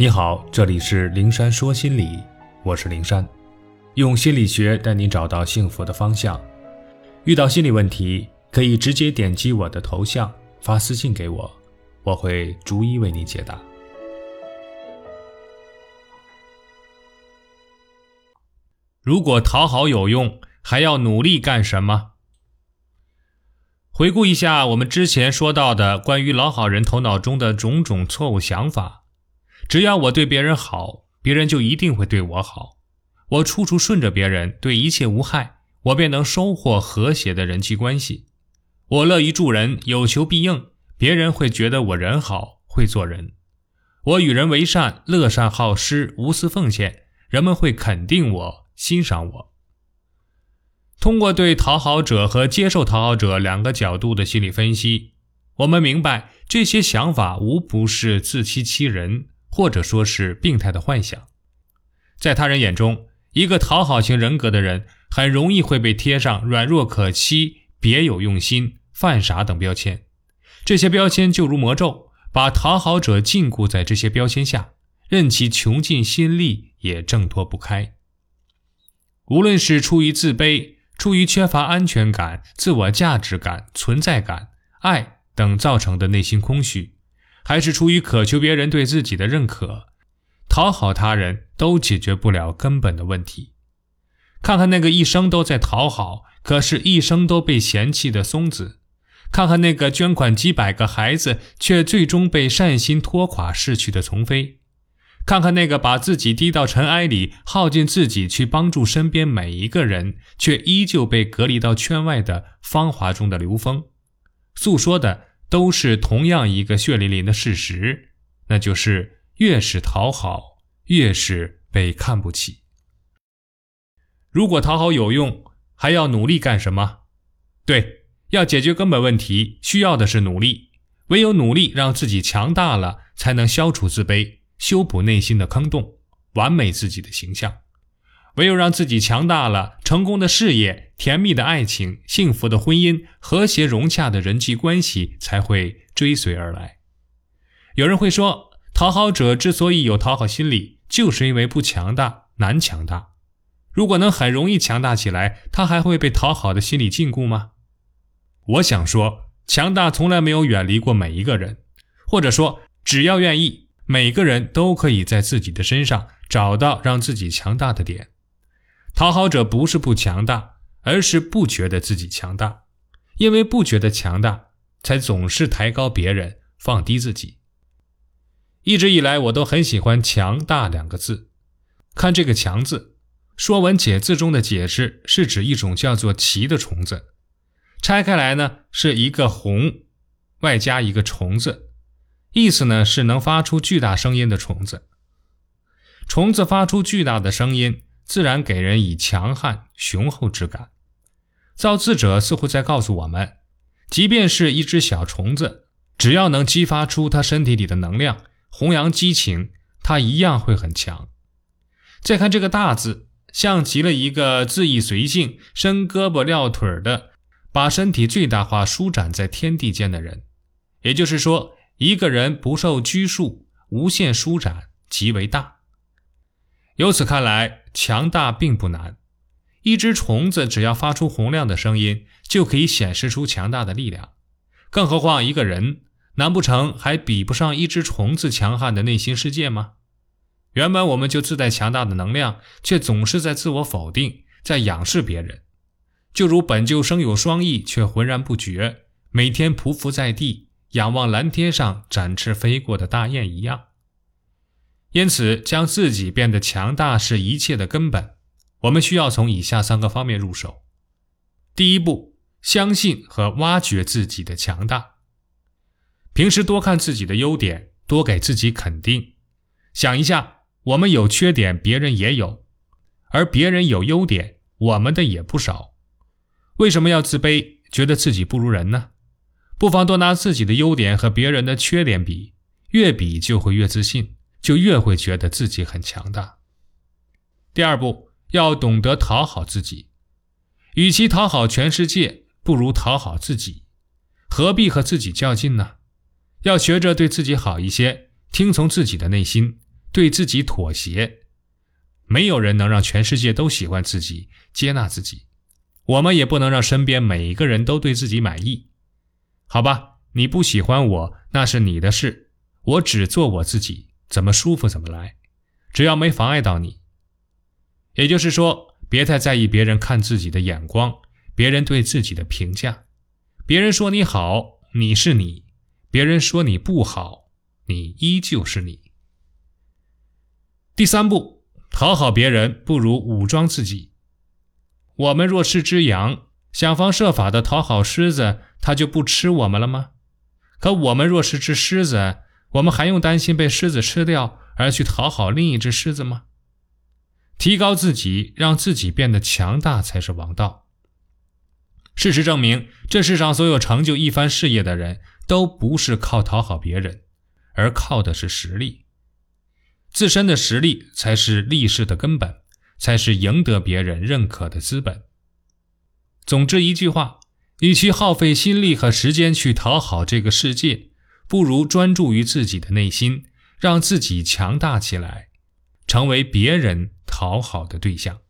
你好，这里是灵山说心理，我是灵山，用心理学带你找到幸福的方向。遇到心理问题，可以直接点击我的头像发私信给我，我会逐一为你解答。如果讨好有用，还要努力干什么？回顾一下我们之前说到的关于老好人头脑中的种种错误想法。只要我对别人好，别人就一定会对我好。我处处顺着别人，对一切无害，我便能收获和谐的人际关系。我乐于助人，有求必应，别人会觉得我人好，会做人。我与人为善，乐善好施，无私奉献，人们会肯定我，欣赏我。通过对讨好者和接受讨好者两个角度的心理分析，我们明白这些想法无不是自欺欺人。或者说是病态的幻想，在他人眼中，一个讨好型人格的人很容易会被贴上软弱可欺、别有用心、犯傻等标签。这些标签就如魔咒，把讨好者禁锢在这些标签下，任其穷尽心力也挣脱不开。无论是出于自卑、出于缺乏安全感、自我价值感、存在感、爱等造成的内心空虚。还是出于渴求别人对自己的认可，讨好他人都解决不了根本的问题。看看那个一生都在讨好，可是一生都被嫌弃的松子；看看那个捐款几百个孩子，却最终被善心拖垮逝去的丛飞；看看那个把自己低到尘埃里，耗尽自己去帮助身边每一个人，却依旧被隔离到圈外的芳华中的刘峰，诉说的。都是同样一个血淋淋的事实，那就是越是讨好，越是被看不起。如果讨好有用，还要努力干什么？对，要解决根本问题，需要的是努力。唯有努力让自己强大了，才能消除自卑，修补内心的坑洞，完美自己的形象。唯有让自己强大了，成功的事业、甜蜜的爱情、幸福的婚姻、和谐融洽的人际关系才会追随而来。有人会说，讨好者之所以有讨好心理，就是因为不强大、难强大。如果能很容易强大起来，他还会被讨好的心理禁锢吗？我想说，强大从来没有远离过每一个人，或者说，只要愿意，每个人都可以在自己的身上找到让自己强大的点。讨好者不是不强大，而是不觉得自己强大，因为不觉得强大，才总是抬高别人，放低自己。一直以来，我都很喜欢“强大”两个字。看这个“强”字，《说文解字》中的解释是指一种叫做蛆的虫子。拆开来呢，是一个“红”，外加一个“虫子”，意思呢是能发出巨大声音的虫子。虫子发出巨大的声音。自然给人以强悍雄厚之感。造字者似乎在告诉我们，即便是一只小虫子，只要能激发出它身体里的能量，弘扬激情，它一样会很强。再看这个“大”字，像极了一个恣意随性、伸胳膊撂腿的，把身体最大化舒展在天地间的人。也就是说，一个人不受拘束，无限舒展，极为大。由此看来，强大并不难。一只虫子只要发出洪亮的声音，就可以显示出强大的力量。更何况一个人，难不成还比不上一只虫子强悍的内心世界吗？原本我们就自带强大的能量，却总是在自我否定，在仰视别人，就如本就生有双翼却浑然不觉，每天匍匐在地，仰望蓝天上展翅飞过的大雁一样。因此，将自己变得强大是一切的根本。我们需要从以下三个方面入手。第一步，相信和挖掘自己的强大。平时多看自己的优点，多给自己肯定。想一下，我们有缺点，别人也有；而别人有优点，我们的也不少。为什么要自卑，觉得自己不如人呢？不妨多拿自己的优点和别人的缺点比，越比就会越自信。就越会觉得自己很强大。第二步，要懂得讨好自己。与其讨好全世界，不如讨好自己。何必和自己较劲呢？要学着对自己好一些，听从自己的内心，对自己妥协。没有人能让全世界都喜欢自己、接纳自己，我们也不能让身边每一个人都对自己满意。好吧，你不喜欢我，那是你的事，我只做我自己，怎么舒服怎么来，只要没妨碍到你。也就是说，别太在意别人看自己的眼光，别人对自己的评价。别人说你好，你是你；别人说你不好，你依旧是你。第三步。讨好别人不如武装自己。我们若是只羊，想方设法的讨好狮子，它就不吃我们了吗？可我们若是只狮子，我们还用担心被狮子吃掉而去讨好另一只狮子吗？提高自己，让自己变得强大才是王道。事实证明，这世上所有成就一番事业的人都不是靠讨好别人，而靠的是实力。自身的实力才是立世的根本，才是赢得别人认可的资本。总之一句话，与其耗费心力和时间去讨好这个世界，不如专注于自己的内心，让自己强大起来，成为别人讨好的对象。